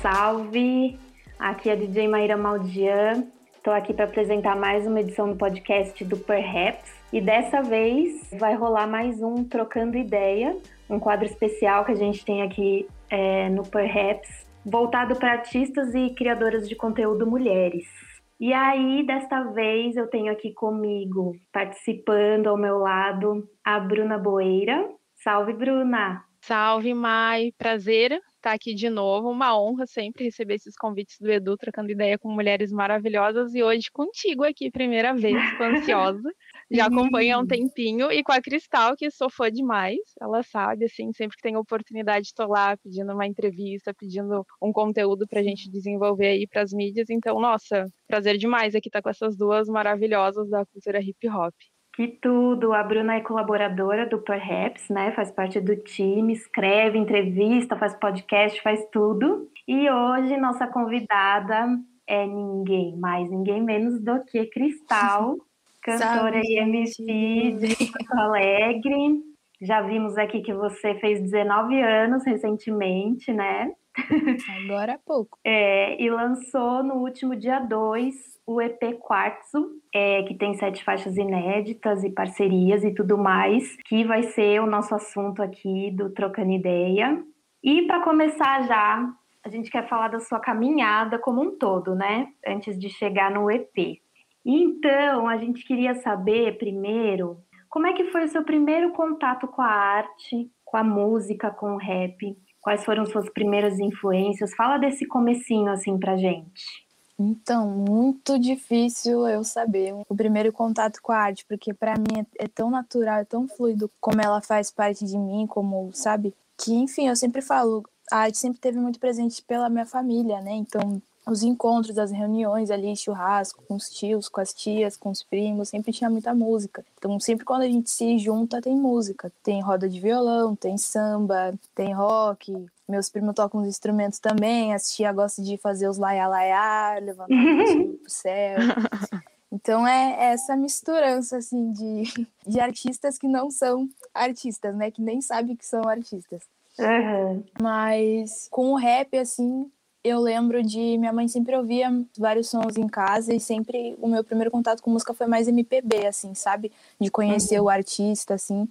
Salve! Aqui é a DJ Maíra Maldian. Estou aqui para apresentar mais uma edição do podcast do Perhaps. E dessa vez vai rolar mais um Trocando Ideia, um quadro especial que a gente tem aqui é, no Perhaps, voltado para artistas e criadoras de conteúdo mulheres. E aí, desta vez, eu tenho aqui comigo, participando ao meu lado, a Bruna Boeira. Salve, Bruna! Salve, Mai! Prazer estar aqui de novo. Uma honra sempre receber esses convites do Edu, trocando ideia com mulheres maravilhosas. E hoje contigo aqui, primeira vez, tô ansiosa. Já acompanho há um tempinho. E com a Cristal, que sou fã demais. Ela sabe, assim, sempre que tem oportunidade, estou lá pedindo uma entrevista, pedindo um conteúdo para a gente desenvolver aí para as mídias. Então, nossa, prazer demais aqui estar com essas duas maravilhosas da cultura hip hop. Que tudo! A Bruna é colaboradora do Perhaps, né? Faz parte do time, escreve, entrevista, faz podcast, faz tudo. E hoje nossa convidada é ninguém mais, ninguém menos do que Cristal, cantora e MC de Porto Alegre. Já vimos aqui que você fez 19 anos recentemente, né? Agora há pouco. É, e lançou no último dia 2 o EP Quartzo, é, que tem sete faixas inéditas e parcerias e tudo mais, que vai ser o nosso assunto aqui do Trocando Ideia. E para começar já, a gente quer falar da sua caminhada como um todo, né? Antes de chegar no EP. Então, a gente queria saber primeiro como é que foi o seu primeiro contato com a arte, com a música, com o rap? Quais foram suas primeiras influências? Fala desse comecinho assim pra gente. Então, muito difícil eu saber o primeiro contato com a arte, porque para mim é, é, tão natural, é tão fluido como ela faz parte de mim, como, sabe? Que, enfim, eu sempre falo, a arte sempre teve muito presente pela minha família, né? Então, os encontros, as reuniões ali, churrasco com os tios, com as tias, com os primos, sempre tinha muita música. Então, sempre quando a gente se junta, tem música. Tem roda de violão, tem samba, tem rock. Meus primos tocam os instrumentos também. As tia gosta de fazer os laia-laia, levantar o pro céu. Então é essa misturança assim de, de artistas que não são artistas, né? Que nem sabem que são artistas. Uhum. Mas com o rap, assim, eu lembro de minha mãe sempre ouvia vários sons em casa e sempre o meu primeiro contato com música foi mais MPB, assim, sabe? De conhecer uhum. o artista, assim.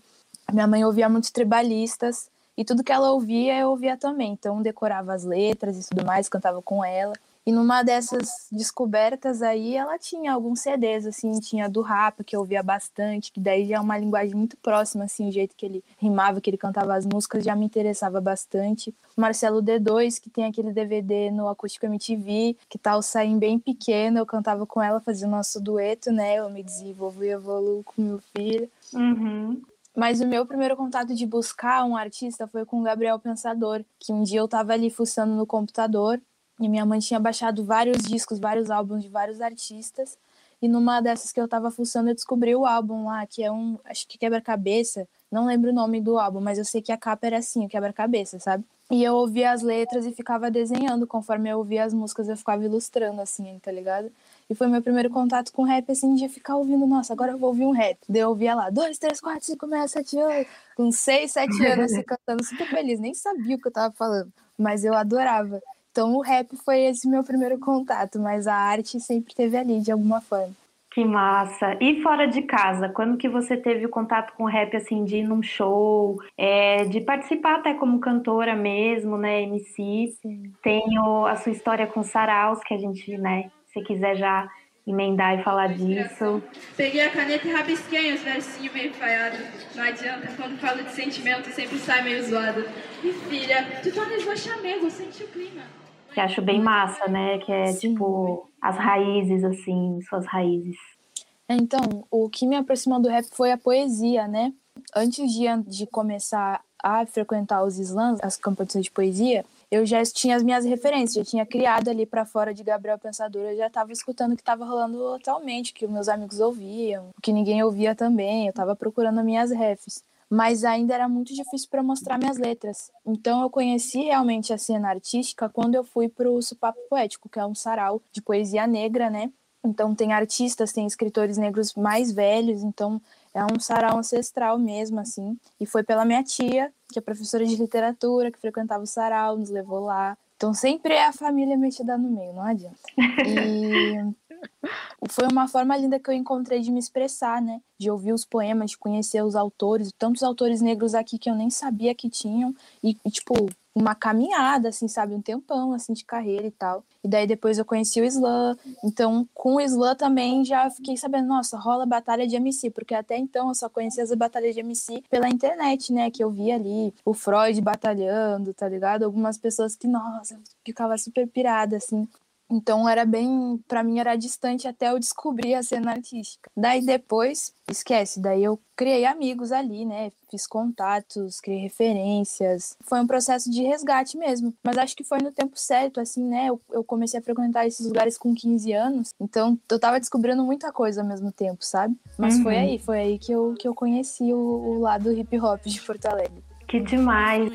Minha mãe ouvia muitos tribalistas e tudo que ela ouvia eu ouvia também. Então decorava as letras e tudo mais, cantava com ela. E numa dessas descobertas aí, ela tinha alguns CDs, assim, tinha do Rapa, que eu ouvia bastante, que daí já é uma linguagem muito próxima, assim, o jeito que ele rimava, que ele cantava as músicas, já me interessava bastante. Marcelo D2, que tem aquele DVD no Acústico MTV, que tá o Saim bem pequeno, eu cantava com ela, fazia o nosso dueto, né? Eu me desenvolvo e evoluo com meu filho. Uhum. Mas o meu primeiro contato de buscar um artista foi com o Gabriel Pensador, que um dia eu tava ali fuçando no computador e minha mãe tinha baixado vários discos, vários álbuns de vários artistas. E numa dessas que eu tava fuçando, eu descobri o álbum lá, que é um, acho que quebra-cabeça. Não lembro o nome do álbum, mas eu sei que a capa era assim, o quebra-cabeça, sabe? E eu ouvia as letras e ficava desenhando. Conforme eu ouvia as músicas, eu ficava ilustrando, assim, tá ligado? E foi meu primeiro contato com rap, assim, de ficar ouvindo, nossa, agora eu vou ouvir um rap. Daí eu ouvia lá, dois, três, quatro, cinco, seis, sete, oito. Com seis, sete anos, assim, cantando super feliz. Nem sabia o que eu tava falando, mas eu adorava. Então o rap foi esse meu primeiro contato, mas a arte sempre teve ali de alguma forma. Que massa! E fora de casa, quando que você teve o contato com o rap, assim, de ir num show, é, de participar até como cantora mesmo, né, MC? Sim. Tenho a sua história com Saraus, que a gente, né, se quiser já emendar e falar disso. Peguei a caneta e rabisquei os versinhos meio falhados. Não adianta, quando falo de sentimento sempre sai meio zoado. E filha, tu tá chamego, senti o clima que acho bem massa, né? Que é Sim. tipo as raízes, assim, suas raízes. É, então, o que me aproximou do rap foi a poesia, né? Antes de, de começar a frequentar os slams, as competições de poesia, eu já tinha as minhas referências, já tinha criado ali para fora de Gabriel Pensador, eu já estava escutando o que estava rolando atualmente, que os meus amigos ouviam, que ninguém ouvia também, eu estava procurando minhas refs mas ainda era muito difícil para mostrar minhas letras. Então eu conheci realmente a cena artística quando eu fui para o Supapo Poético, que é um sarau de poesia negra, né? Então tem artistas, tem escritores negros mais velhos, então é um sarau ancestral mesmo, assim. E foi pela minha tia, que é professora de literatura, que frequentava o sarau, nos levou lá. Então sempre é a família metida no meio, não adianta. E foi uma forma linda que eu encontrei de me expressar, né? De ouvir os poemas, de conhecer os autores, tantos autores negros aqui que eu nem sabia que tinham. E, e tipo, uma caminhada, assim, sabe? Um tempão, assim, de carreira e tal. E daí depois eu conheci o Slam. Então, com o Slam também já fiquei sabendo, nossa, rola batalha de MC, porque até então eu só conhecia as batalhas de MC pela internet, né? Que eu via ali o Freud batalhando, tá ligado? Algumas pessoas que, nossa, ficava super pirada, assim. Então era bem, para mim era distante até eu descobrir a cena artística. Daí depois, esquece, daí eu criei amigos ali, né? Fiz contatos, criei referências. Foi um processo de resgate mesmo, mas acho que foi no tempo certo, assim, né? Eu, eu comecei a frequentar esses lugares com 15 anos, então eu tava descobrindo muita coisa ao mesmo tempo, sabe? Mas uhum. foi aí, foi aí que eu, que eu conheci o, o lado hip hop de Porto Alegre. Que demais.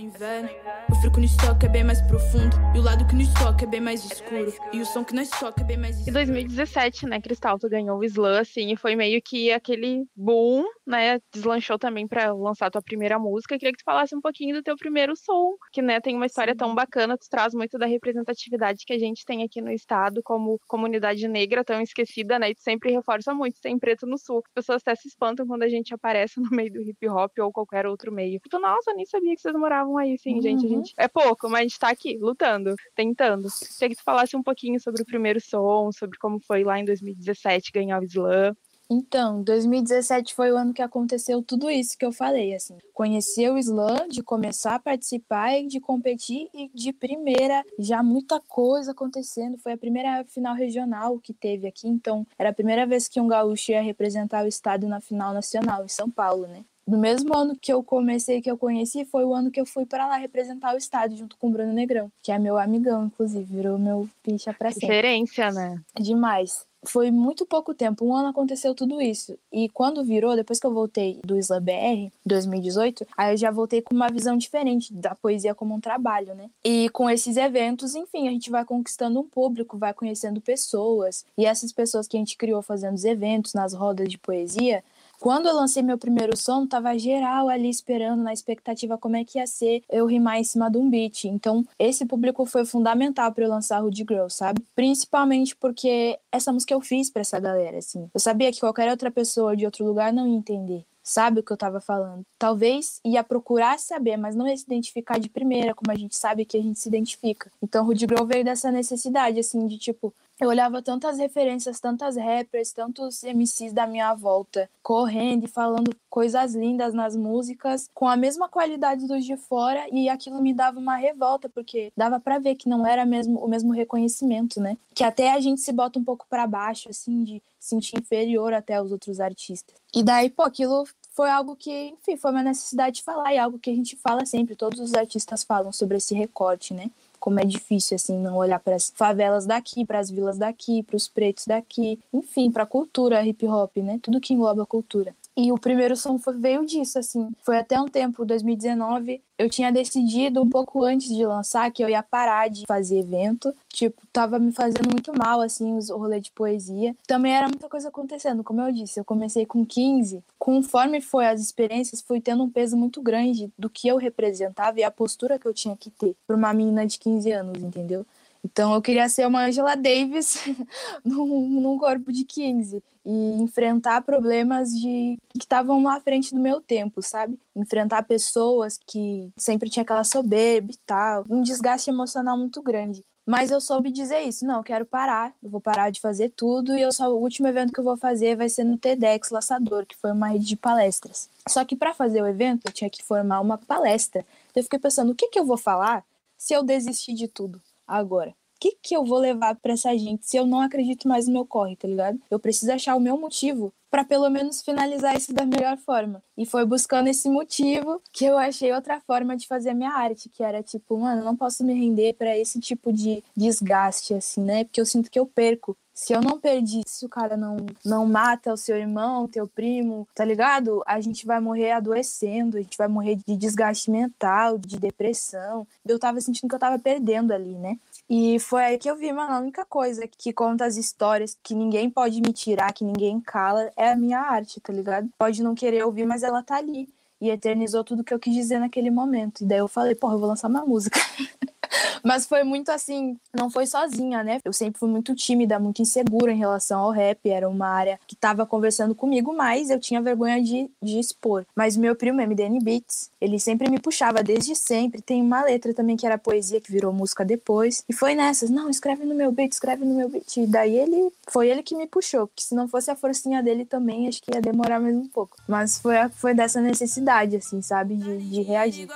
O frio que nos toca é bem mais profundo. E o lado que nos toca é bem mais escuro. E o som que nos toca é bem mais escuro. Em 2017, né, Cristal, tu ganhou o Slam, assim, e foi meio que aquele boom, né? Deslanchou também para lançar tua primeira música. Eu queria que tu falasse um pouquinho do teu primeiro som, que, né, tem uma história tão bacana, tu traz muito da representatividade que a gente tem aqui no estado como comunidade negra tão esquecida, né? E tu sempre reforça muito, tem preto no sul. As pessoas até se espantam quando a gente aparece no meio do hip hop ou qualquer outro meio. Tu, nossa, nem sabia que vocês moravam aí, sim, uhum. gente. A gente. É pouco, mas a gente tá aqui, lutando, tentando. Queria que tu falasse um pouquinho sobre o primeiro som, sobre como foi lá em 2017 ganhar o Slam. Então, 2017 foi o ano que aconteceu tudo isso que eu falei, assim. Conhecer o slam, de começar a participar e de competir e de primeira, já muita coisa acontecendo. Foi a primeira final regional que teve aqui, então era a primeira vez que um gaúcho ia representar o estado na final nacional em São Paulo, né? No mesmo ano que eu comecei, que eu conheci, foi o ano que eu fui para lá representar o estado junto com o Bruno Negrão, que é meu amigão, inclusive, virou meu picha pra sempre. Referência, né? Demais foi muito pouco tempo, um ano aconteceu tudo isso. E quando virou, depois que eu voltei do Isla BR, 2018, aí eu já voltei com uma visão diferente da poesia como um trabalho, né? E com esses eventos, enfim, a gente vai conquistando um público, vai conhecendo pessoas. E essas pessoas que a gente criou fazendo os eventos, nas rodas de poesia, quando eu lancei meu primeiro som, tava geral ali esperando, na expectativa como é que ia ser eu rimar em cima de um beat. Então, esse público foi fundamental para eu lançar Rude Girl, sabe? Principalmente porque essa música eu fiz para essa galera, assim. Eu sabia que qualquer outra pessoa de outro lugar não ia entender sabe o que eu tava falando. Talvez ia procurar saber, mas não ia se identificar de primeira, como a gente sabe que a gente se identifica. Então, Rudy Girl veio dessa necessidade, assim, de tipo, eu olhava tantas referências, tantas rappers, tantos MCs da minha volta, correndo e falando coisas lindas nas músicas, com a mesma qualidade dos de fora, e aquilo me dava uma revolta, porque dava para ver que não era mesmo o mesmo reconhecimento, né? Que até a gente se bota um pouco para baixo, assim, de sentir inferior até os outros artistas. E daí, pô, aquilo foi algo que, enfim, foi uma necessidade de falar, e algo que a gente fala sempre, todos os artistas falam sobre esse recorte, né? Como é difícil assim não olhar para as favelas daqui, para as vilas daqui, para os pretos daqui, enfim, para a cultura hip hop, né? Tudo que engloba a cultura. E o primeiro som foi, veio disso, assim. Foi até um tempo, 2019, eu tinha decidido um pouco antes de lançar que eu ia parar de fazer evento. Tipo, tava me fazendo muito mal, assim, os rolês de poesia. Também era muita coisa acontecendo, como eu disse. Eu comecei com 15. Conforme foi as experiências, fui tendo um peso muito grande do que eu representava e a postura que eu tinha que ter para uma menina de 15 anos, entendeu? Então eu queria ser uma Angela Davis num, num corpo de 15 e enfrentar problemas de que estavam à frente do meu tempo, sabe? Enfrentar pessoas que sempre tinha aquela soberba e tal, um desgaste emocional muito grande. Mas eu soube dizer isso, não, eu quero parar, eu vou parar de fazer tudo e eu só o último evento que eu vou fazer vai ser no TEDx Laçador, que foi uma rede de palestras. Só que para fazer o evento eu tinha que formar uma palestra. Eu fiquei pensando, o que que eu vou falar se eu desistir de tudo? Agora? O que, que eu vou levar para essa gente se eu não acredito mais no meu corre, tá ligado? Eu preciso achar o meu motivo para pelo menos finalizar isso da melhor forma. E foi buscando esse motivo que eu achei outra forma de fazer a minha arte, que era tipo, mano, não posso me render para esse tipo de desgaste assim, né? Porque eu sinto que eu perco se eu não perdi, se o cara não, não mata o seu irmão, teu primo, tá ligado? A gente vai morrer adoecendo, a gente vai morrer de desgaste mental, de depressão. Eu tava sentindo que eu tava perdendo ali, né? E foi aí que eu vi, mano, a única coisa que conta as histórias, que ninguém pode me tirar, que ninguém cala, é a minha arte, tá ligado? Pode não querer ouvir, mas ela tá ali. E eternizou tudo que eu quis dizer naquele momento. E daí eu falei, porra, eu vou lançar uma música. Mas foi muito assim, não foi sozinha, né? Eu sempre fui muito tímida, muito insegura em relação ao rap. Era uma área que tava conversando comigo, mas eu tinha vergonha de, de expor. Mas meu primo, MDN Beats, ele sempre me puxava desde sempre. Tem uma letra também que era poesia, que virou música depois. E foi nessas, não, escreve no meu beat, escreve no meu beat. E daí ele, foi ele que me puxou, porque se não fosse a forcinha dele também, acho que ia demorar mais um pouco. Mas foi, foi dessa necessidade, assim, sabe, de, de reagir.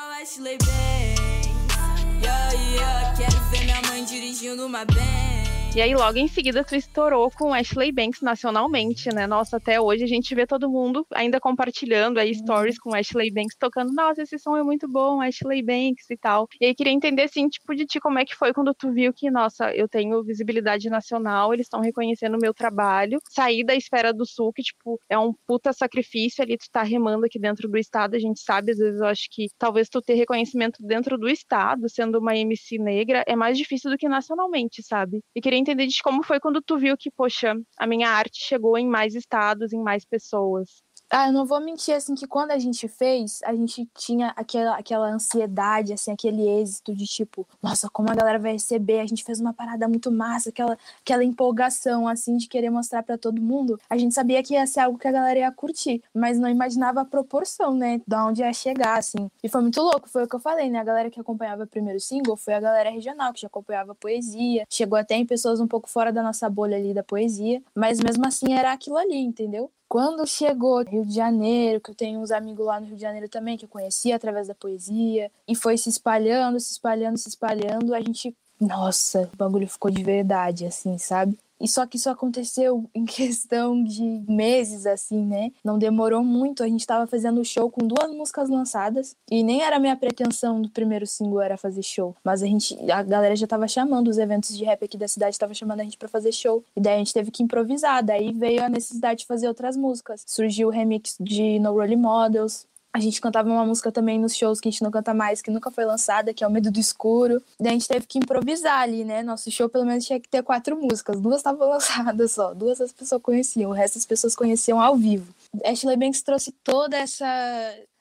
Yeah, yeah, quero ver minha mãe dirigindo uma bem. E aí, logo em seguida, tu estourou com Ashley Banks nacionalmente, né? Nossa, até hoje a gente vê todo mundo ainda compartilhando aí stories com Ashley Banks, tocando, nossa, esse som é muito bom, Ashley Banks e tal. E aí, queria entender, assim, tipo, de ti, como é que foi quando tu viu que, nossa, eu tenho visibilidade nacional, eles estão reconhecendo o meu trabalho, sair da esfera do sul, que, tipo, é um puta sacrifício ali, tu tá remando aqui dentro do estado, a gente sabe, às vezes eu acho que talvez tu ter reconhecimento dentro do estado, sendo uma MC negra, é mais difícil do que nacionalmente, sabe? E queria entender de como foi quando tu viu que, poxa, a minha arte chegou em mais estados, em mais pessoas. Ah, eu não vou mentir, assim, que quando a gente fez, a gente tinha aquela, aquela ansiedade, assim, aquele êxito de tipo, nossa, como a galera vai receber, a gente fez uma parada muito massa, aquela, aquela empolgação, assim, de querer mostrar para todo mundo. A gente sabia que ia ser algo que a galera ia curtir, mas não imaginava a proporção, né, da onde ia chegar, assim. E foi muito louco, foi o que eu falei, né, a galera que acompanhava o primeiro single foi a galera regional, que já acompanhava a poesia, chegou até em pessoas um pouco fora da nossa bolha ali da poesia, mas mesmo assim era aquilo ali, entendeu? Quando chegou Rio de Janeiro, que eu tenho uns amigos lá no Rio de Janeiro também, que eu conhecia através da poesia, e foi se espalhando, se espalhando, se espalhando, a gente. Nossa, o bagulho ficou de verdade, assim, sabe? E só que isso aconteceu em questão de meses, assim, né? Não demorou muito. A gente tava fazendo show com duas músicas lançadas. E nem era minha pretensão do primeiro single era fazer show. Mas a gente, a galera já tava chamando, os eventos de rap aqui da cidade tava chamando a gente para fazer show. E daí a gente teve que improvisar. Daí veio a necessidade de fazer outras músicas. Surgiu o remix de No Role Models, a gente cantava uma música também nos shows que a gente não canta mais, que nunca foi lançada, que é o Medo do Escuro. Daí a gente teve que improvisar ali, né? Nosso show pelo menos tinha que ter quatro músicas. Duas estavam lançadas só, duas as pessoas conheciam, o resto as pessoas conheciam ao vivo. Ashley Banks trouxe toda essa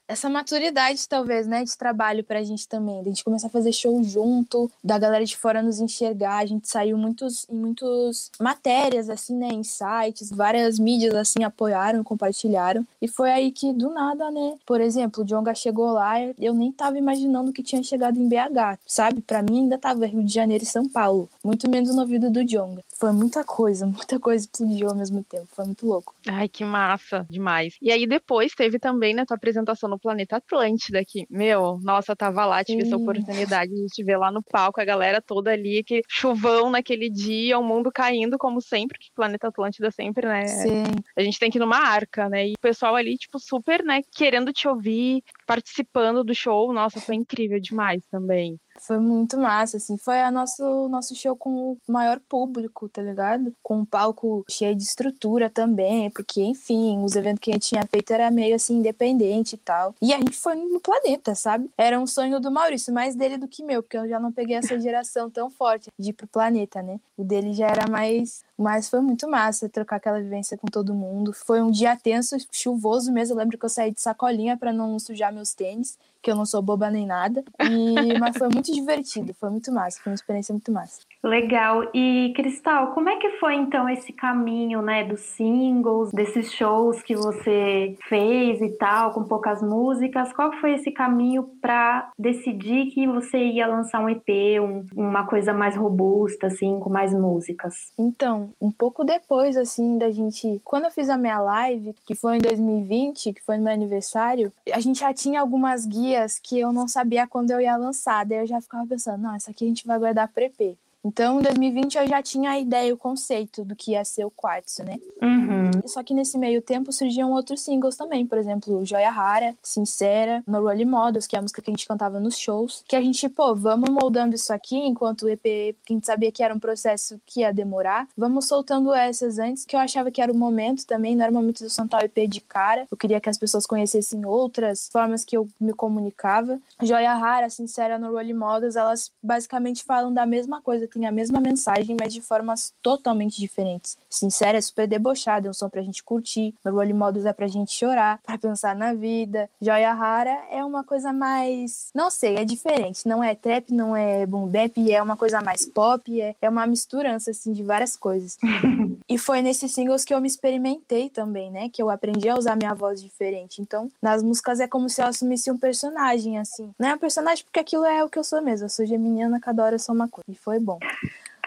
essa maturidade, talvez, né, de trabalho pra gente também. A gente começar a fazer show junto, da galera de fora nos enxergar. A gente saiu muitos, em muitas matérias, assim, né, em sites, várias mídias, assim, apoiaram, compartilharam. E foi aí que, do nada, né, por exemplo, o Jonga chegou lá, eu nem tava imaginando que tinha chegado em BH, sabe? Pra mim ainda tava Rio de Janeiro e São Paulo. Muito menos no ouvido do Jonga. Foi muita coisa, muita coisa explodiu ao mesmo tempo. Foi muito louco. Ai, que massa, demais. E aí depois teve também, né, tua apresentação no Planeta Atlântida aqui. Meu, nossa, tava lá, tive Sim. essa oportunidade de te ver lá no palco, a galera toda ali, que chuvão naquele dia, o mundo caindo como sempre, que Planeta Atlântida sempre, né? Sim. A gente tem que ir numa arca, né? E o pessoal ali, tipo, super, né, querendo te ouvir, participando do show. Nossa, foi incrível demais também. Foi muito massa, assim. Foi a nosso, nosso show com o maior público, tá ligado? Com um palco cheio de estrutura também, porque, enfim, os eventos que a gente tinha feito era meio assim, independente e tal. E a gente foi no planeta, sabe? Era um sonho do Maurício, mais dele do que meu, porque eu já não peguei essa geração tão forte de ir pro planeta, né? O dele já era mais. Mas foi muito massa trocar aquela vivência com todo mundo. Foi um dia tenso, chuvoso mesmo. Eu lembro que eu saí de sacolinha para não sujar meus tênis que eu não sou boba nem nada. E, mas foi muito divertido, foi muito massa, foi uma experiência muito massa. Legal. E Cristal, como é que foi então esse caminho, né, dos singles, desses shows que você fez e tal, com poucas músicas? Qual foi esse caminho para decidir que você ia lançar um EP, um, uma coisa mais robusta, assim, com mais músicas? Então, um pouco depois, assim, da gente, quando eu fiz a minha live, que foi em 2020, que foi no meu aniversário, a gente já tinha algumas guias que eu não sabia quando eu ia lançar. Daí eu já ficava pensando, não, essa aqui a gente vai guardar para EP. Então, em 2020 eu já tinha a ideia, o conceito do que ia ser o quartzo, né? Uhum. Só que nesse meio tempo surgiam outros singles também, por exemplo, Joia Rara, Sincera, No Role Models, que é a música que a gente cantava nos shows, que a gente, pô, vamos moldando isso aqui enquanto o EP, que a gente sabia que era um processo que ia demorar, vamos soltando essas antes, que eu achava que era o momento também, não era o momento de soltar o EP de cara, eu queria que as pessoas conhecessem outras formas que eu me comunicava. Joia Rara, Sincera, No Role Models, elas basicamente falam da mesma coisa tem a mesma mensagem, mas de formas totalmente diferentes. Sincera é super debochada, é um som pra gente curtir. No Role Models é pra gente chorar, pra pensar na vida. Joia Rara é uma coisa mais. Não sei, é diferente. Não é trap, não é boom bap, é uma coisa mais pop, é, é uma misturança, assim, de várias coisas. e foi nesses singles que eu me experimentei também, né? Que eu aprendi a usar minha voz diferente. Então, nas músicas é como se eu assumisse um personagem, assim. Não é um personagem porque aquilo é o que eu sou mesmo. Eu sou geminiana, cada hora eu sou uma coisa. E foi bom.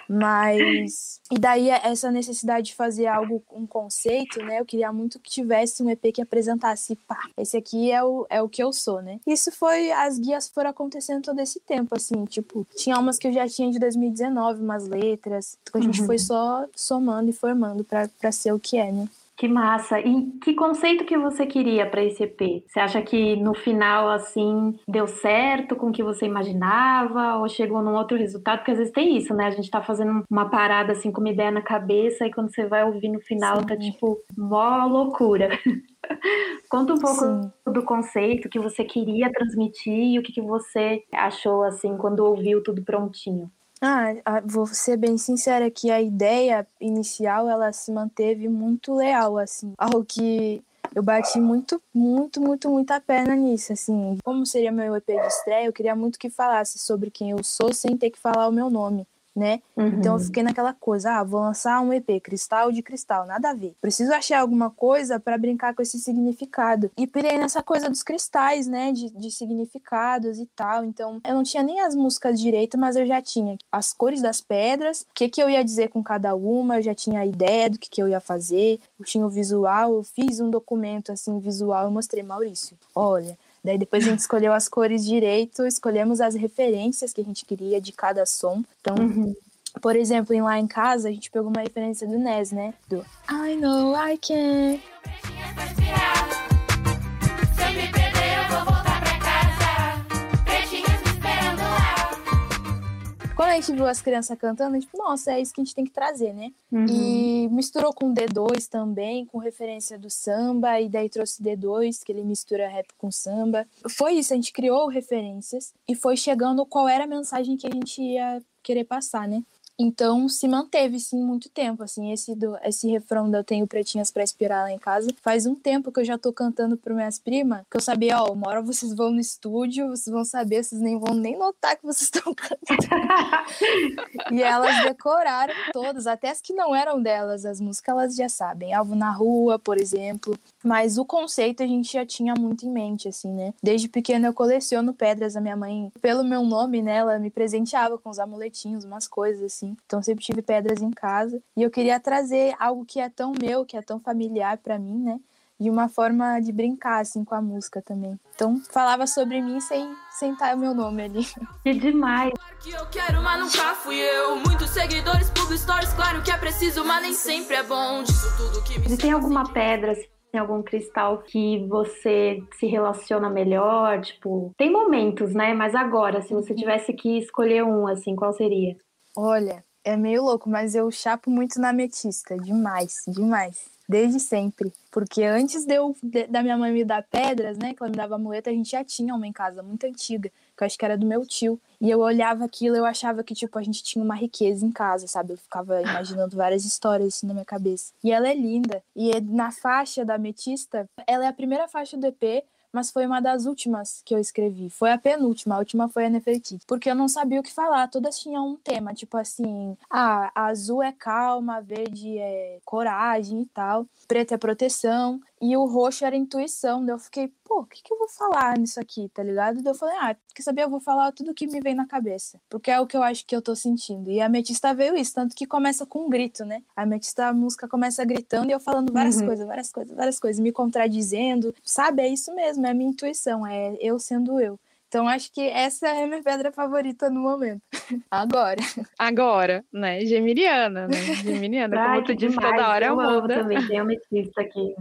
Mas. E daí, essa necessidade de fazer algo, um conceito, né? Eu queria muito que tivesse um EP que apresentasse, pá, esse aqui é o, é o que eu sou, né? Isso foi. As guias foram acontecendo todo esse tempo, assim. Tipo, tinha umas que eu já tinha de 2019, umas letras. A gente uhum. foi só somando e formando para ser o que é, né? Que massa! E que conceito que você queria para esse EP? Você acha que no final, assim, deu certo com o que você imaginava ou chegou num outro resultado? Porque às vezes tem isso, né? A gente tá fazendo uma parada, assim, com uma ideia na cabeça e quando você vai ouvir no final, tá, Sim. tá tipo, mó loucura. Conta um pouco Sim. do conceito que você queria transmitir e o que, que você achou, assim, quando ouviu tudo prontinho. Ah, vou ser bem sincera que a ideia inicial ela se manteve muito leal, assim, algo que eu bati muito, muito, muito, muita perna nisso, assim. Como seria meu EP de estreia, eu queria muito que falasse sobre quem eu sou sem ter que falar o meu nome né? Uhum. Então eu uhum. fiquei naquela coisa, ah, vou lançar um EP cristal de cristal, nada a ver. Preciso achar alguma coisa para brincar com esse significado. E pirei nessa coisa dos cristais, né, de, de significados e tal. Então eu não tinha nem as músicas direito, mas eu já tinha as cores das pedras, o que que eu ia dizer com cada uma, eu já tinha a ideia do que que eu ia fazer, eu tinha o visual, eu fiz um documento assim visual, eu mostrei Maurício. Olha, Daí depois a gente escolheu as cores direito, escolhemos as referências que a gente queria de cada som. Então, uhum. por exemplo, em lá em casa, a gente pegou uma referência do Nes, né? Do I know I can. Quando a gente viu as crianças cantando, a gente, nossa, é isso que a gente tem que trazer, né? Uhum. E misturou com D2 também, com referência do samba, e daí trouxe D2, que ele mistura rap com samba. Foi isso, a gente criou referências e foi chegando qual era a mensagem que a gente ia querer passar, né? Então se manteve sim muito tempo, assim, esse do esse refrão da eu tenho pretinhas para inspirar lá em casa. Faz um tempo que eu já tô cantando para minhas primas, que eu sabia, ó, uma hora vocês vão no estúdio, vocês vão saber, vocês nem vão nem notar que vocês estão cantando. e elas decoraram todas, até as que não eram delas, as músicas elas já sabem. Alvo na rua, por exemplo. Mas o conceito a gente já tinha muito em mente, assim, né? Desde pequena eu coleciono pedras, a minha mãe, pelo meu nome, né, ela me presenteava com os amuletinhos, umas coisas assim. Então sempre tive pedras em casa e eu queria trazer algo que é tão meu, que é tão familiar para mim, né? De uma forma de brincar assim com a música também. Então falava sobre mim sem sem estar o meu nome ali. Que demais. Que eu quero, mas nunca fui eu. Muitos seguidores, public stories, claro que é preciso, mas nem sempre é bom. Disso tudo que me Você tem alguma pedra tem algum cristal que você se relaciona melhor? Tipo, tem momentos, né? Mas agora, se você uhum. tivesse que escolher um, assim, qual seria? Olha, é meio louco, mas eu chapo muito na ametista, demais, demais. Desde sempre. Porque antes de eu, de, da minha mãe me dar pedras, né? Que ela me dava muleta, a gente já tinha uma em casa, muito antiga, que eu acho que era do meu tio. E eu olhava aquilo, eu achava que, tipo, a gente tinha uma riqueza em casa, sabe? Eu ficava imaginando várias histórias assim na minha cabeça. E ela é linda. E é na faixa da ametista, ela é a primeira faixa do EP, mas foi uma das últimas que eu escrevi. Foi a penúltima, a última foi a Nefertiti. Porque eu não sabia o que falar, todas tinham um tema, tipo assim, ah, azul é calma, verde é coragem e tal, preto é proteção, e o roxo era intuição. Daí eu fiquei, pô, o que, que eu vou falar nisso aqui, tá ligado? Daí eu falei, ah, quer saber? Eu vou falar tudo que me vem na cabeça. Porque é o que eu acho que eu tô sentindo. E a Ametista veio isso, tanto que começa com um grito, né? A Ametista, a música começa gritando e eu falando várias uhum. coisas, várias coisas, várias coisas, me contradizendo. Sabe? É isso mesmo, é a minha intuição, é eu sendo eu. Então acho que essa é a minha pedra favorita no momento. Agora. Agora, né? Geminiana, né? Geminiana, Ai, como tu disse toda hora, eu muda. também, tem ametista aqui.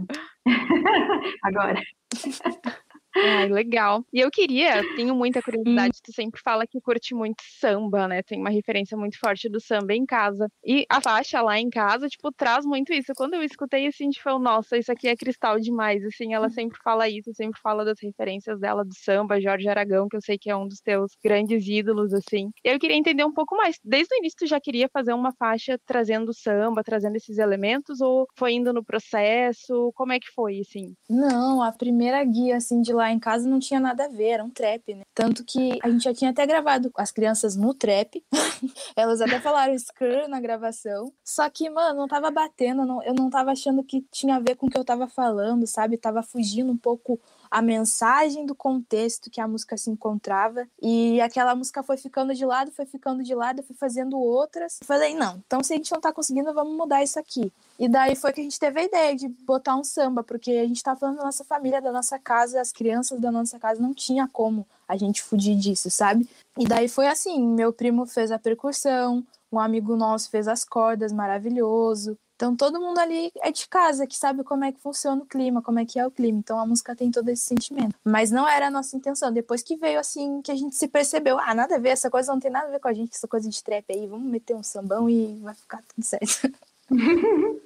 Agora. Ai, legal. E eu queria, tenho muita curiosidade, tu sempre fala que curte muito samba, né? Tem uma referência muito forte do samba em casa. E a faixa lá em casa, tipo, traz muito isso. Quando eu escutei assim, tipo, nossa, isso aqui é cristal demais, assim, ela sempre fala isso, sempre fala das referências dela do samba, Jorge Aragão, que eu sei que é um dos teus grandes ídolos, assim. E eu queria entender um pouco mais. Desde o início tu já queria fazer uma faixa trazendo samba, trazendo esses elementos, ou foi indo no processo? Como é que foi, assim? Não, a primeira guia, assim, de lá em casa não tinha nada a ver, era um trap, né? Tanto que a gente já tinha até gravado as crianças no trap. Elas até falaram skr na gravação. Só que, mano, não tava batendo, não, eu não tava achando que tinha a ver com o que eu tava falando, sabe? Tava fugindo um pouco a mensagem do contexto que a música se encontrava. E aquela música foi ficando de lado, foi ficando de lado, eu fui fazendo outras. Falei, não, então se a gente não tá conseguindo, vamos mudar isso aqui. E daí foi que a gente teve a ideia de botar um samba, porque a gente tá falando da nossa família, da nossa casa, as crianças da nossa casa não tinha como a gente fugir disso, sabe? E daí foi assim, meu primo fez a percussão, um amigo nosso fez as cordas, maravilhoso. Então todo mundo ali é de casa, que sabe como é que funciona o clima, como é que é o clima. Então a música tem todo esse sentimento. Mas não era a nossa intenção. Depois que veio assim, que a gente se percebeu, ah, nada a ver, essa coisa não tem nada a ver com a gente, essa coisa de trap aí, vamos meter um sambão e vai ficar tudo certo.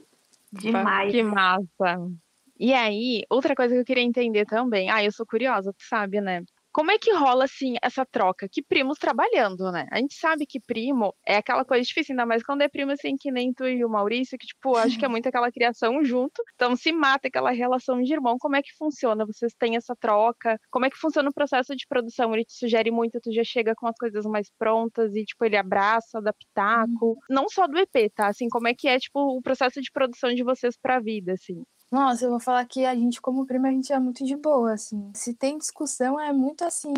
Demais. Que massa. E aí, outra coisa que eu queria entender também. Ah, eu sou curiosa, tu sabe, né? Como é que rola, assim, essa troca? Que primos trabalhando, né? A gente sabe que primo é aquela coisa difícil, ainda mais quando é primo, assim, que nem tu e o Maurício, que, tipo, acho que é muito aquela criação junto. Então, se mata aquela relação de irmão. Como é que funciona? Vocês têm essa troca? Como é que funciona o processo de produção? Ele te sugere muito, tu já chega com as coisas mais prontas e, tipo, ele abraça, dá pitaco. Não só do EP, tá? Assim, como é que é, tipo, o processo de produção de vocês pra vida, assim? Nossa, eu vou falar que a gente, como prima, a gente é muito de boa, assim. Se tem discussão, é muito assim,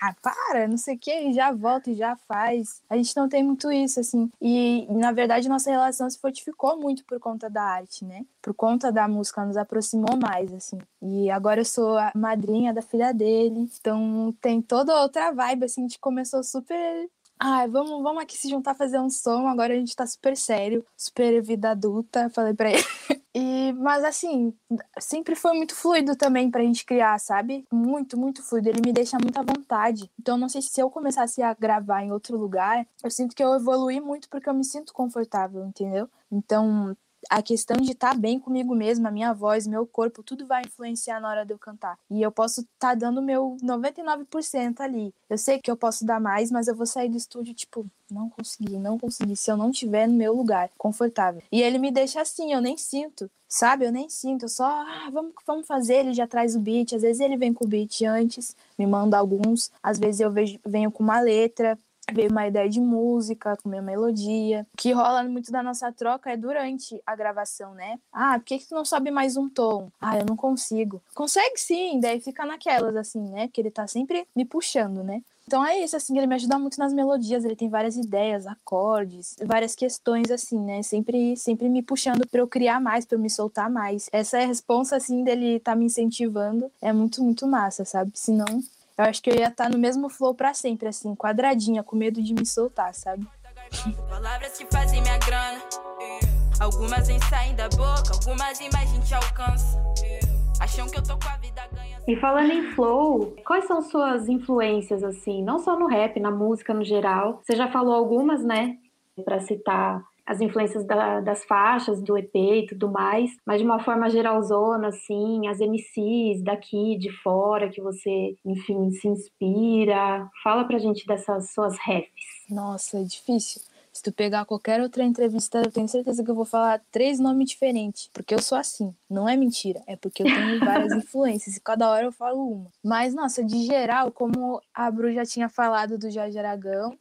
ah, para, não sei o que, já volta e já faz. A gente não tem muito isso, assim. E, na verdade, nossa relação se fortificou muito por conta da arte, né? Por conta da música, nos aproximou mais, assim. E agora eu sou a madrinha da filha dele, então tem toda outra vibe, assim, a gente começou super Ai, vamos, vamos aqui se juntar fazer um som. Agora a gente tá super sério, super vida adulta, falei pra ele. E, mas assim, sempre foi muito fluido também pra gente criar, sabe? Muito, muito fluido. Ele me deixa muito à vontade. Então, não sei se eu começasse a gravar em outro lugar, eu sinto que eu evolui muito porque eu me sinto confortável, entendeu? Então, a questão de estar tá bem comigo mesma, minha voz, meu corpo, tudo vai influenciar na hora de eu cantar. E eu posso estar tá dando meu 99% ali. Eu sei que eu posso dar mais, mas eu vou sair do estúdio, tipo, não consegui, não consegui, se eu não tiver no meu lugar confortável. E ele me deixa assim, eu nem sinto, sabe? Eu nem sinto, eu só, ah, vamos, vamos fazer, ele já traz o beat. Às vezes ele vem com o beat antes, me manda alguns, às vezes eu vejo, venho com uma letra veio uma ideia de música, com uma melodia. O que rola muito da nossa troca é durante a gravação, né? Ah, por que, que tu não sobe mais um tom? Ah, eu não consigo. Consegue sim, daí fica naquelas, assim, né? Porque ele tá sempre me puxando, né? Então é isso, assim, ele me ajuda muito nas melodias, ele tem várias ideias, acordes, várias questões, assim, né? Sempre, sempre me puxando para eu criar mais, para eu me soltar mais. Essa é a responsa, assim, dele tá me incentivando. É muito, muito massa, sabe? Senão eu acho que eu ia estar tá no mesmo flow para sempre, assim, quadradinha, com medo de me soltar, sabe? Palavras que fazem minha grana. Algumas saem da boca, algumas mais a gente alcança. Acham que eu tô com a vida ganha. E falando em flow, quais são suas influências, assim, não só no rap, na música no geral? Você já falou algumas, né? Para citar as influências da, das faixas, do EP e tudo mais, mas de uma forma geralzona, assim, as MCs daqui, de fora, que você, enfim, se inspira. Fala pra gente dessas suas refs. Nossa, é difícil. Se tu pegar qualquer outra entrevista, eu tenho certeza que eu vou falar três nomes diferentes. Porque eu sou assim. Não é mentira. É porque eu tenho várias influências. E cada hora eu falo uma. Mas, nossa, de geral, como a Bru já tinha falado do Jorge Aragão,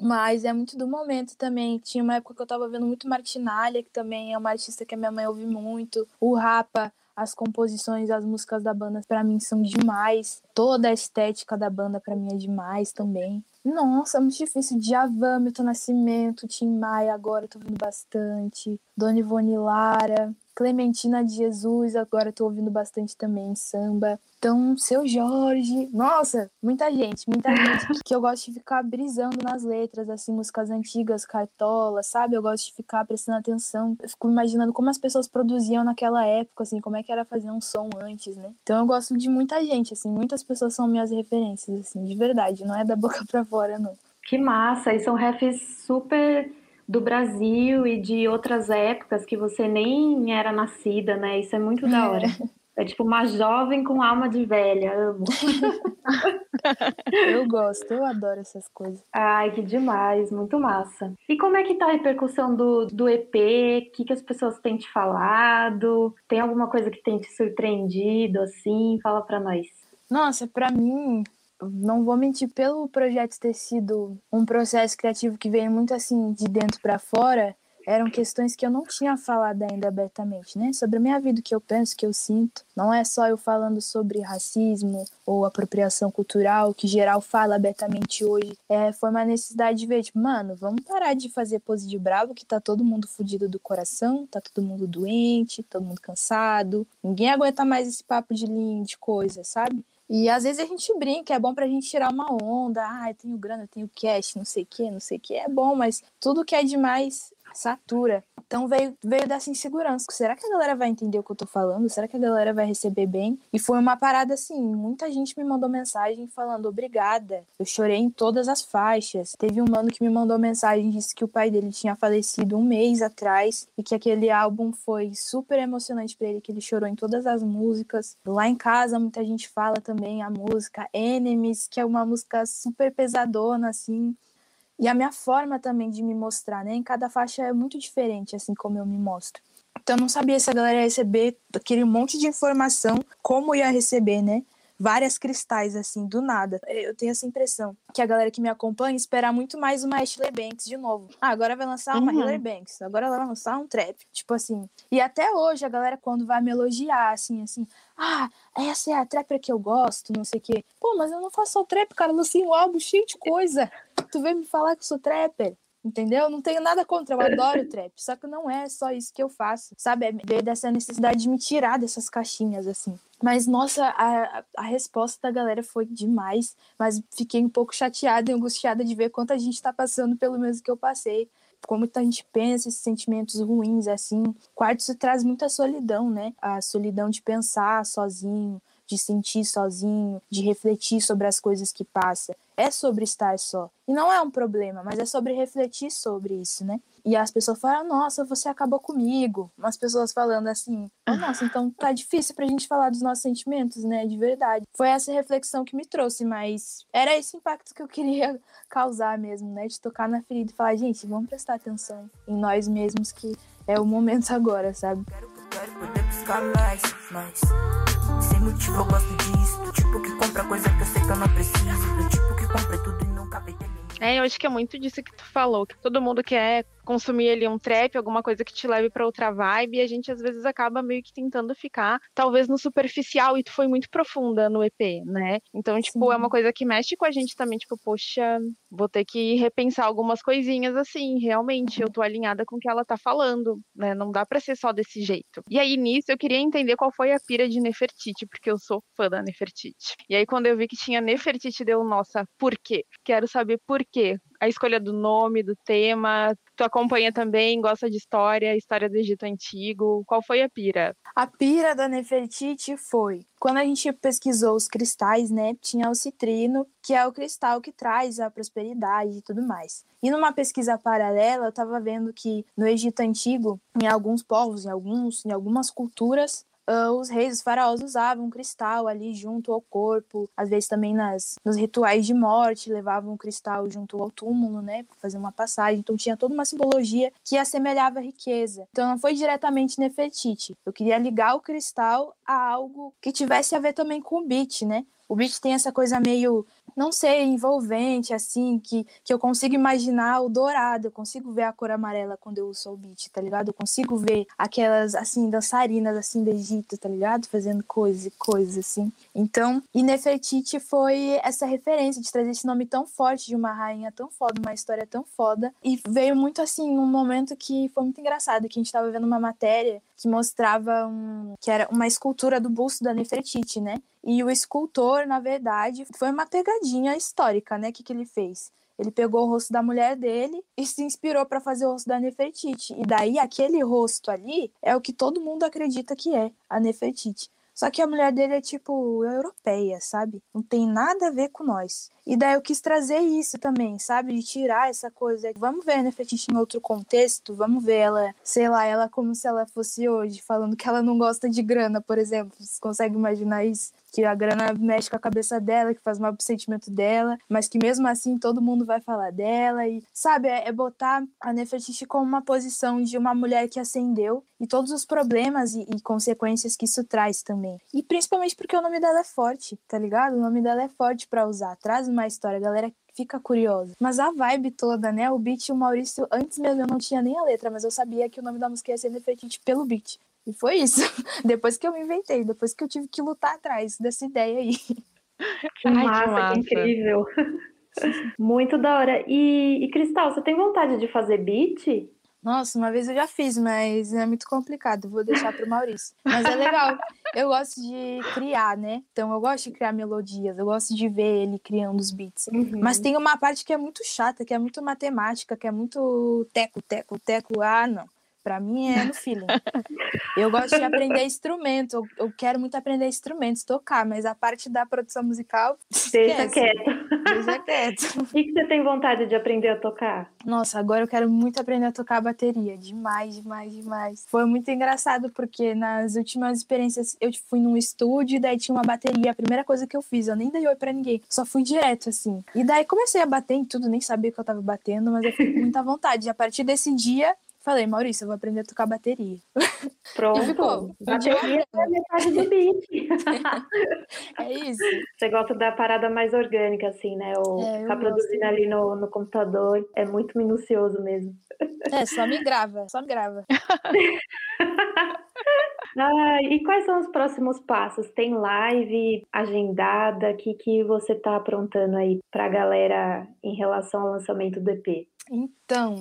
mas é muito do momento também. Tinha uma época que eu tava vendo muito Martinalha, que também é uma artista que a minha mãe ouve muito. O Rapa, as composições, as músicas da banda para mim são demais. Toda a estética da banda para mim é demais também. Nossa, é muito difícil. Djavan, Milton Nascimento, Tim Maia, agora eu tô vendo bastante. Dona Ivone Lara. Clementina de Jesus, agora tô ouvindo bastante também samba. Então, seu Jorge, nossa, muita gente, muita gente que eu gosto de ficar brisando nas letras, assim, músicas antigas, cartola, sabe? Eu gosto de ficar prestando atenção. Eu fico imaginando como as pessoas produziam naquela época, assim, como é que era fazer um som antes, né? Então eu gosto de muita gente, assim, muitas pessoas são minhas referências, assim, de verdade, não é da boca pra fora, não. Que massa! E são refs super do Brasil e de outras épocas que você nem era nascida, né? Isso é muito da hora. É tipo uma jovem com alma de velha, amo. eu gosto, eu adoro essas coisas. Ai, que demais, muito massa. E como é que tá a repercussão do, do EP? O que, que as pessoas têm te falado? Tem alguma coisa que tem te surpreendido, assim? Fala pra nós. Nossa, pra mim, não vou mentir, pelo projeto ter sido um processo criativo que veio muito assim de dentro para fora, eram questões que eu não tinha falado ainda abertamente, né? Sobre a minha vida, o que eu penso, o que eu sinto. Não é só eu falando sobre racismo ou apropriação cultural, que geral fala abertamente hoje. É, foi uma necessidade de ver, tipo, mano, vamos parar de fazer pose de bravo, que tá todo mundo fudido do coração, tá todo mundo doente, todo mundo cansado. Ninguém aguenta mais esse papo de linha de coisa, sabe? E às vezes a gente brinca, é bom pra gente tirar uma onda. Ah, eu tenho grana, eu tenho cash, não sei o que, não sei o que. É bom, mas tudo que é demais satura. Então veio, veio dessa insegurança. Será que a galera vai entender o que eu tô falando? Será que a galera vai receber bem? E foi uma parada assim, muita gente me mandou mensagem falando obrigada. Eu chorei em todas as faixas. Teve um mano que me mandou mensagem disse que o pai dele tinha falecido um mês atrás e que aquele álbum foi super emocionante para ele, que ele chorou em todas as músicas. Lá em casa muita gente fala também a música Enemies, que é uma música super pesadona assim, e a minha forma também de me mostrar, né? Em cada faixa é muito diferente, assim como eu me mostro. Então eu não sabia se a galera ia receber aquele monte de informação, como ia receber, né? Várias cristais, assim, do nada. Eu tenho essa impressão que a galera que me acompanha espera muito mais uma Ashley Banks de novo. Ah, agora vai lançar uma uhum. Hillary Banks, agora ela vai lançar um trap. Tipo assim. E até hoje a galera, quando vai me elogiar, assim, assim, ah, essa é a trapper que eu gosto, não sei o quê. Pô, mas eu não faço só trap, cara, eu lancei um álbum cheio de coisa. Tu vem me falar que eu sou trapper. Entendeu? Não tenho nada contra, eu adoro trap. Só que não é só isso que eu faço, sabe? É dessa necessidade de me tirar dessas caixinhas, assim. Mas, nossa, a, a resposta da galera foi demais. Mas fiquei um pouco chateada e angustiada de ver quanta gente tá passando pelo mesmo que eu passei como muita gente pensa esses sentimentos ruins assim. Quarto traz muita solidão, né? A solidão de pensar sozinho, de sentir sozinho, de refletir sobre as coisas que passa. É sobre estar só. E não é um problema, mas é sobre refletir sobre isso, né? E as pessoas falam, nossa, você acabou comigo. Umas pessoas falando assim, oh, nossa, então tá difícil pra gente falar dos nossos sentimentos, né? De verdade. Foi essa reflexão que me trouxe, mas era esse impacto que eu queria causar mesmo, né? De tocar na ferida e falar, gente, vamos prestar atenção em nós mesmos, que é o momento agora, sabe? Quero, quero poder buscar mais, mais. Sem motivo eu gosto disso. Do tipo que compra coisa que eu sei que eu não preciso. Do tipo que compra tudo e nunca vê É, eu acho que é muito disso que tu falou, que todo mundo quer consumir ali um trap, alguma coisa que te leve para outra vibe, e a gente às vezes acaba meio que tentando ficar, talvez no superficial, e tu foi muito profunda no EP, né? Então, tipo, Sim. é uma coisa que mexe com a gente também, tipo, poxa, vou ter que repensar algumas coisinhas assim, realmente, eu tô alinhada com o que ela tá falando, né? Não dá para ser só desse jeito. E aí, nisso, eu queria entender qual foi a pira de Nefertiti, porque eu sou fã da Nefertiti. E aí, quando eu vi que tinha Nefertiti, deu, nossa, por quê? Quero saber por quê a escolha do nome, do tema. Tu acompanha também, gosta de história, história do Egito Antigo. Qual foi a pira? A pira da Nefertiti foi quando a gente pesquisou os cristais, né? Tinha o citrino, que é o cristal que traz a prosperidade e tudo mais. E numa pesquisa paralela, eu estava vendo que no Egito Antigo, em alguns povos, em alguns, em algumas culturas, uh, os reis, os faraós usavam cristal ali junto ao corpo, às vezes também nas, nos rituais de morte levavam um cristal junto ao túmulo, né, para fazer uma passagem. Então tinha toda uma simbologia que assemelhava a riqueza. Então não foi diretamente Nefertiti. Eu queria ligar o cristal a algo que tivesse a ver também com o beat, né? O beat tem essa coisa meio não sei, envolvente, assim, que, que eu consigo imaginar o dourado, eu consigo ver a cor amarela quando eu uso o beat, tá ligado? Eu consigo ver aquelas, assim, dançarinas, assim, do Egito, tá ligado? Fazendo coisas e coisas, assim. Então, e Nefertiti foi essa referência de trazer esse nome tão forte de uma rainha tão foda, uma história tão foda, e veio muito, assim, num momento que foi muito engraçado, que a gente tava vendo uma matéria que mostrava um, que era uma escultura do busto da Nefertiti, né? E o escultor, na verdade, foi uma pegadinha histórica, né? O que, que ele fez? Ele pegou o rosto da mulher dele e se inspirou para fazer o rosto da Nefertiti. E daí aquele rosto ali é o que todo mundo acredita que é a Nefertiti. Só que a mulher dele é tipo europeia, sabe? Não tem nada a ver com nós. E daí eu quis trazer isso também, sabe? De tirar essa coisa. Vamos ver a Nefertiti em outro contexto, vamos ver ela, sei lá, ela como se ela fosse hoje, falando que ela não gosta de grana, por exemplo. Você consegue imaginar isso? Que a grana mexe com a cabeça dela, que faz mal pro sentimento dela, mas que mesmo assim todo mundo vai falar dela e, sabe, é, é botar a Nefertiti como uma posição de uma mulher que ascendeu e todos os problemas e, e, consequências que isso traz também. E principalmente porque o nome dela é forte, tá ligado? O nome dela é forte para usar, traz uma história, a galera fica curiosa. Mas a vibe toda, né? O beat, o Maurício, antes mesmo eu não tinha nem a letra, mas eu sabia que o nome da música ia ser Nefertiti pelo beat. E foi isso. Depois que eu me inventei, depois que eu tive que lutar atrás dessa ideia aí. Que Ai, massa, que, massa. que incrível. Muito da hora. E, e, Cristal, você tem vontade de fazer beat? Nossa, uma vez eu já fiz, mas é muito complicado. Vou deixar para o Maurício. Mas é legal. Eu gosto de criar, né? Então eu gosto de criar melodias. Eu gosto de ver ele criando os beats. Uhum. Mas tem uma parte que é muito chata, que é muito matemática, que é muito teco, teco, teco. Ah, não. Para mim é no feeling. Eu gosto de aprender instrumento. Eu, quero muito aprender instrumentos, tocar, mas a parte da produção musical. Deixa quieto. Deixa quieto. O que você tem vontade de aprender a tocar? Nossa, agora eu quero muito aprender a tocar a bateria. Demais, demais, demais. Foi muito engraçado, porque nas últimas experiências eu fui num estúdio e daí tinha uma bateria. A primeira coisa que eu fiz, eu nem dei oi pra ninguém. Só fui direto, assim. E daí comecei a bater em tudo, nem sabia que eu tava batendo, mas eu fiquei com muita vontade. E a partir desse dia, Falei, Maurício, eu vou aprender a tocar bateria. Pronto. E ficou. Bateria é metade do beat. é isso. Você gosta da parada mais orgânica, assim, né? O é, ficar produzindo ali no, no computador. É muito minucioso mesmo. É, só me grava, só me grava. Ah, e quais são os próximos passos? Tem live agendada? O que, que você está aprontando aí para a galera em relação ao lançamento do EP? Então,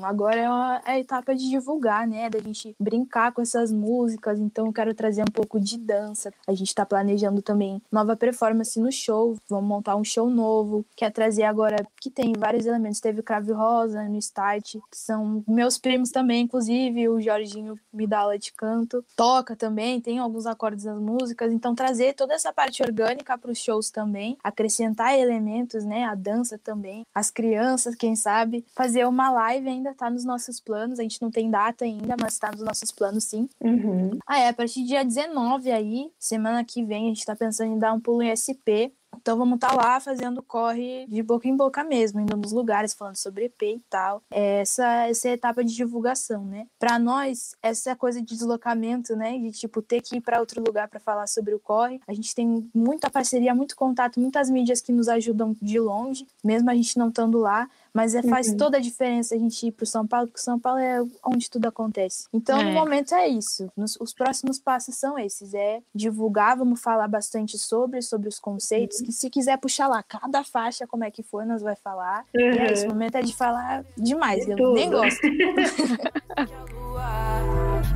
agora é a, é a, etapa de divulgar, né? Da gente brincar com essas músicas. Então, eu quero trazer um pouco de dança. A gente tá planejando também nova performance no show. Vamos montar um show novo. Quer trazer agora, que tem vários elementos. Teve o Crave Rosa no Start, que são meus primos também, inclusive. O Jorginho me dá aula de canto. Toca também, tem alguns acordes nas músicas. Então, trazer toda essa parte orgânica para os shows também. Acrescentar elementos, né? A dança também. As crianças, quem sabe. Fazer uma live ainda está nos nossos planos. A gente não tem data ainda, mas está nos nossos planos sim. Uhum. Ah, é, a partir do dia 19 aí, semana que vem, a gente está pensando em dar um pulo em SP. Então vamos estar tá lá fazendo corre de boca em boca mesmo, indo nos lugares falando sobre EP e tal. É essa, essa é a etapa de divulgação, né? Para nós, essa coisa de deslocamento, né? De tipo ter que ir para outro lugar para falar sobre o corre. A gente tem muita parceria, muito contato, muitas mídias que nos ajudam de longe, mesmo a gente não estando lá. Mas é, faz uhum. toda a diferença a gente ir para o São Paulo, porque São Paulo é onde tudo acontece. Então, é. no momento é isso. Nos, os próximos passos são esses: é divulgar, vamos falar bastante sobre, sobre os conceitos. Uhum. Que se quiser puxar lá cada faixa, como é que foi, nós vai falar. Uhum. E é isso, o momento é de falar demais. De eu tudo. nem gosto.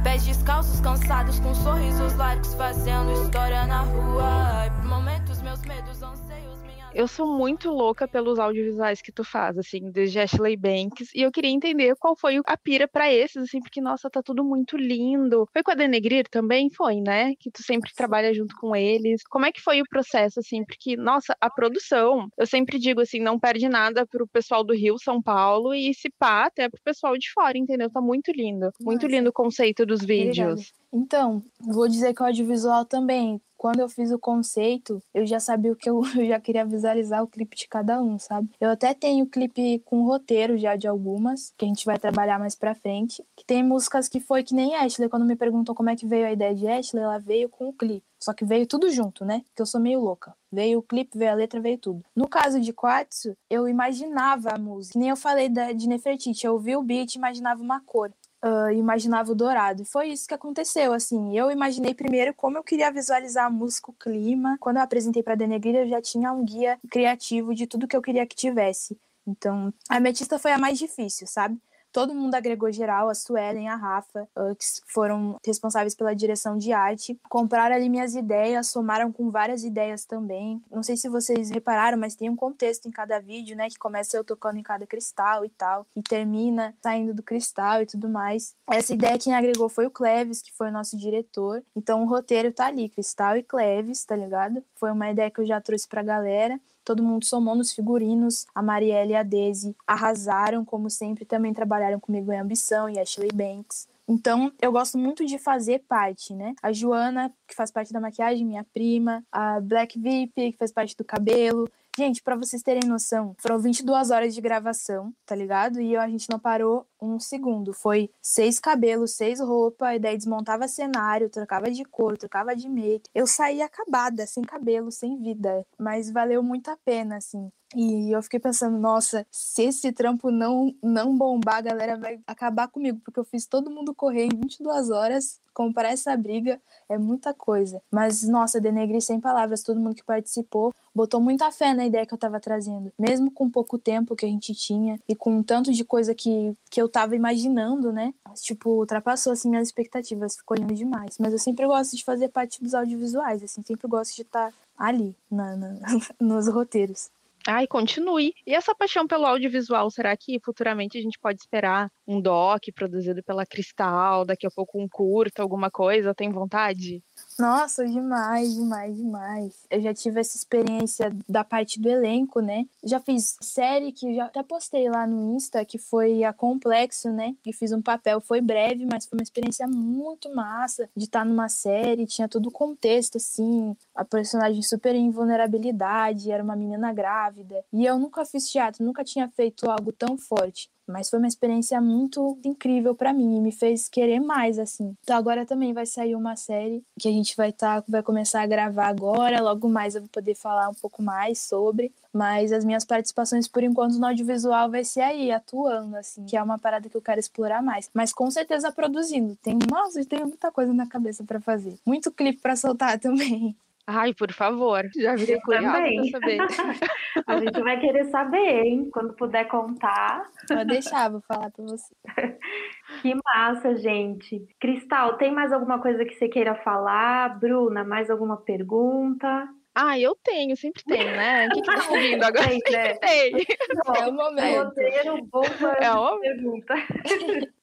Pés descalços, cansados, com sorrisos largos, fazendo história na rua. por momentos, meus medos, anseios eu sou muito louca pelos audiovisuais que tu faz, assim, desde Ashley Banks, e eu queria entender qual foi a pira para esses, assim, porque, nossa, tá tudo muito lindo. Foi com a Denegrir também? Foi, né? Que tu sempre trabalha junto com eles. Como é que foi o processo, assim? Porque, nossa, a produção, eu sempre digo, assim, não perde nada pro pessoal do Rio, São Paulo, e se pá, até pro pessoal de fora, entendeu? Tá muito lindo. Muito nossa. lindo o conceito dos vídeos. Então, vou dizer que o audiovisual também quando eu fiz o conceito, eu já sabia o que eu, eu, já queria visualizar o clipe de cada um, sabe? Eu até tenho clipe com roteiro já de algumas, que a gente vai trabalhar mais pra frente. Que tem músicas que foi que nem Ashley, quando me perguntou como é que veio a ideia de Ashley, ela veio com o clipe. Só que veio tudo junto, né? Que eu sou meio louca. Veio o clipe, veio a letra, veio tudo. No caso de Quartzo, eu imaginava a música. Que nem eu falei da, de Nefertiti. Eu ouvi o beat e imaginava uma cor uh, imaginava o dourado. E foi isso que aconteceu, assim. Eu imaginei primeiro como eu queria visualizar a música, o clima. Quando eu apresentei para Denegrir, eu já tinha um guia criativo de tudo que eu queria que tivesse. Então, a Ametista foi a mais difícil, sabe? Todo mundo agregou geral, a Suelen, a Rafa, uh, que foram responsáveis pela direção de arte, compraram ali minhas ideias, somaram com várias ideias também. Não sei se vocês repararam, mas tem um contexto em cada vídeo, né, que começa eu tocando em cada cristal e tal, e termina saindo do cristal e tudo mais. Essa ideia quem agregou foi o Cleves, que foi o nosso diretor. Então o roteiro tá ali, cristal e Cleves, tá ligado? Foi uma ideia que eu já trouxe pra galera todo mundo somou nos figurinos. A Marielle e a Daisy arrasaram, como sempre, também trabalharam comigo em Ambição e Ashley Banks. Então, eu gosto muito de fazer parte, né? A Joana, que faz parte da maquiagem, minha prima, a Black VIP, que faz parte do cabelo, Gente, para vocês terem noção, foram 22 horas de gravação, tá ligado? E a gente não parou um segundo. Foi seis cabelos, seis roupas, e daí desmontava cenário, trocava de cor, trocava de make. Eu saí acabada, sem cabelo, sem vida. Mas valeu muito a pena, assim. E eu fiquei pensando, nossa, se esse trampo não, não bombar, a galera vai acabar comigo, porque eu fiz todo mundo correr em 22 horas, comprar essa briga, é muita coisa. Mas, nossa, denegri sem palavras, todo mundo que participou botou muita fé na ideia que eu tava trazendo. Mesmo com pouco tempo que a gente tinha e com um tanto de coisa que, que eu tava imaginando, né? Tipo, ultrapassou, assim, minhas expectativas, ficou lindo demais. Mas eu sempre gosto de fazer parte dos audiovisuais, assim, sempre gosto de estar tá ali, na, na nos roteiros. Ai, continue. E essa paixão pelo audiovisual, será que futuramente a gente pode esperar um doc produzido pela Cristal, daqui a pouco um curto, alguma coisa? Tem vontade? Nossa, demais, demais, demais. Eu já tive essa experiência da parte do elenco, né? Já fiz série que já até postei lá no Insta, que foi a Complexo, né? Que fiz um papel, foi breve, mas foi uma experiência muito massa de estar numa série, tinha todo o contexto, assim, a personagem super em vulnerabilidade, era uma menina grávida. E eu nunca fiz teatro, nunca tinha feito algo tão forte. Mas foi uma experiência muito incrível para mim e me fez querer mais, assim. Então agora também vai sair uma série que a gente vai estar, tá, vai começar a gravar agora. Logo mais eu vou poder falar um pouco mais sobre. Mas as minhas participações, por enquanto, no audiovisual vai ser aí, atuando, assim, que é uma parada que eu quero explorar mais. Mas com certeza produzindo. Tem, nossa, tem muita coisa na cabeça para fazer. Muito clipe para soltar também. Ai, por favor, já virei curiosa pra saber. a gente vai querer saber, hein? Quando puder contar. Vou deixar, vou falar pra você. Que massa, gente. Cristal, tem mais alguma coisa que você queira falar? Bruna, mais alguma pergunta? Ah, eu tenho, sempre tem, né? O que, que tá ouvindo agora? Tem, né? tem. é o momento. Roteiro bom é o... pergunta.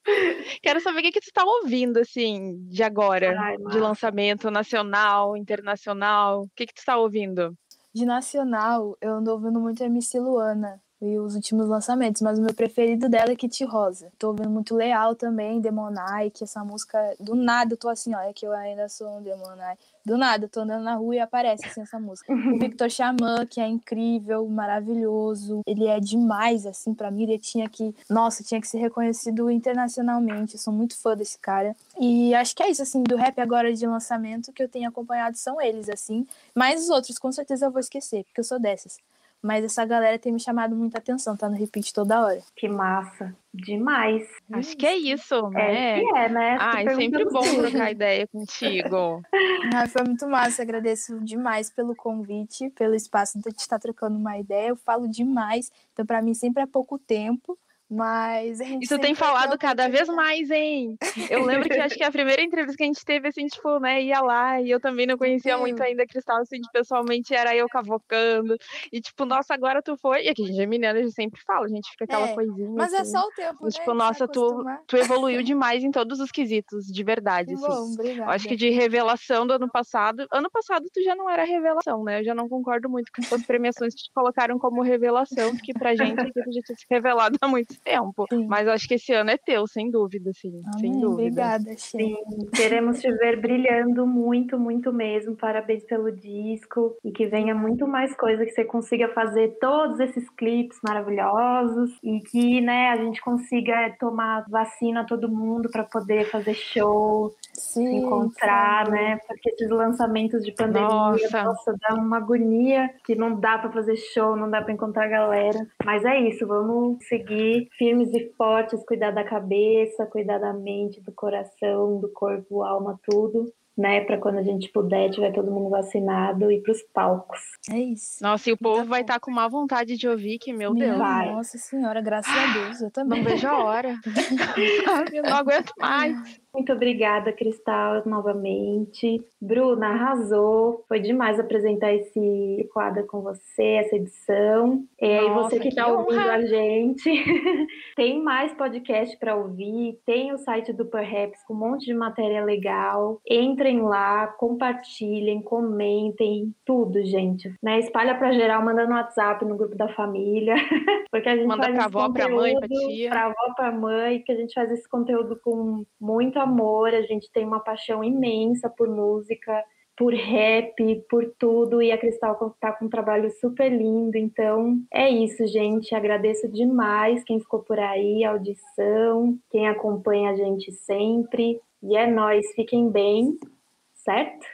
Quero saber o que, que você está ouvindo, assim, de agora, Ai, de lançamento nacional, internacional. O que, que tu está ouvindo? De nacional, eu ando ouvindo muito a MC Luana e os últimos lançamentos, mas o meu preferido dela é Kit Rosa. Tô ouvindo muito Leal também, Demonike, essa música, do nada eu tô assim, ó, é que eu ainda sou um Demonike. Do nada, eu tô andando na rua e aparece assim essa música. O Victor Xamã, que é incrível, maravilhoso, ele é demais, assim, para mim, ele tinha que, nossa, tinha que ser reconhecido internacionalmente, eu sou muito fã desse cara. E acho que é isso, assim, do rap agora de lançamento que eu tenho acompanhado são eles, assim, mas os outros com certeza eu vou esquecer, porque eu sou dessas. Mas essa galera tem me chamado muita atenção, tá no repeat toda hora. Que massa. Demais. Acho que é isso, é né? É, que é, né? Ah, é sempre bom trocar ideia contigo. ah, foi muito massa. Agradeço demais pelo convite, pelo espaço de estar trocando uma ideia. Eu falo demais, então para mim sempre é pouco tempo. Mas a gente. Tu tem falado cada vez mais, hein? Eu lembro que acho que a primeira entrevista que a gente teve, assim, tipo, né, ia lá, e eu também não conhecia Sim. muito ainda a Cristal, assim, pessoalmente era eu cavocando. E, tipo, nossa, agora tu foi. E aqui, a gente é menina, a gente sempre fala, a gente fica aquela é, coisinha. Mas é assim. é só o tempo. E, né? tipo, nossa, tu, tu evoluiu demais em todos os quesitos, de verdade. Assim. bom, obrigada. Eu acho que de revelação do ano passado. Ano passado tu já não era revelação, né? Eu já não concordo muito com as premiações que te colocaram como revelação, porque pra gente aqui tu já tinha se revelado há muito tempo. Sim. Mas acho que esse ano é teu, sem dúvida, sim. Amém, sem dúvida. Obrigada, Sim, queremos te ver brilhando muito, muito mesmo. Parabéns pelo disco. E que venha muito mais coisa, que você consiga fazer todos esses clipes maravilhosos. E que, né, a gente consiga tomar vacina todo mundo para poder fazer show, Sim, se encontrar, sim. né? Porque esses lançamentos de pandemia, nossa. nossa, dá uma agonia que não dá para fazer show, não dá para encontrar a galera. Mas é isso, vamos seguir firmes e fortes, cuidar da cabeça, cuidar da mente, do coração, do corpo, alma, tudo. né? Para quando a gente puder, tiver todo mundo vacinado e para os palcos. É isso. Nossa, e o povo vai estar tá com má vontade de ouvir, que meu Deus. Vai. Nossa senhora, graças a Deus, eu também. Não vejo a hora. eu não aguento mais. Muito obrigada, Cristal, novamente. Bruna, arrasou. Foi demais apresentar esse quadro com você, essa edição. E aí, você que está ouvindo a gente, tem mais podcast para ouvir, tem o site do Perhaps com um monte de matéria legal. Entrem lá, compartilhem, comentem, tudo, gente. Né? Espalha para geral, manda no WhatsApp, no grupo da família. Porque a gente manda faz pra avó, pra mãe, pra tia. Pra avó, pra mãe, que a gente faz esse conteúdo com muito amor, a gente tem uma paixão imensa por música, por rap, por tudo, e a Cristal tá com um trabalho super lindo. Então, é isso, gente. Agradeço demais quem ficou por aí, a audição, quem acompanha a gente sempre. E é nós, fiquem bem, certo?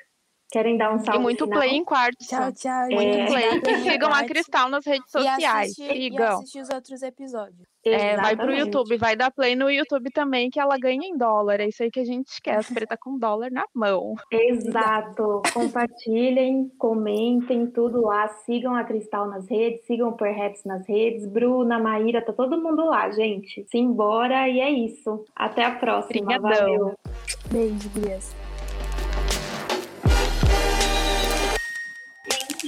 Querem dar um salve E muito final? play em quartos. Tchau, tchau. Muito É. play. E sigam a Cristal nas redes E sociais. assistir, e assistir os outros episódios. É, vai pro. YouTube, vai dar play no YouTube também, que ela ganha em dólar. É isso aí que a gente quer. As preta com dólar na mão. Exato. Compartilhem, comentem tudo lá. Sigam a Cristal nas redes, sigam o Perhaps nas redes. Bruna, Maíra, tá todo mundo lá, gente. Simbora e é isso. Até a próxima. Obrigadão. Valeu. Beijo, Gurias.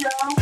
Podcast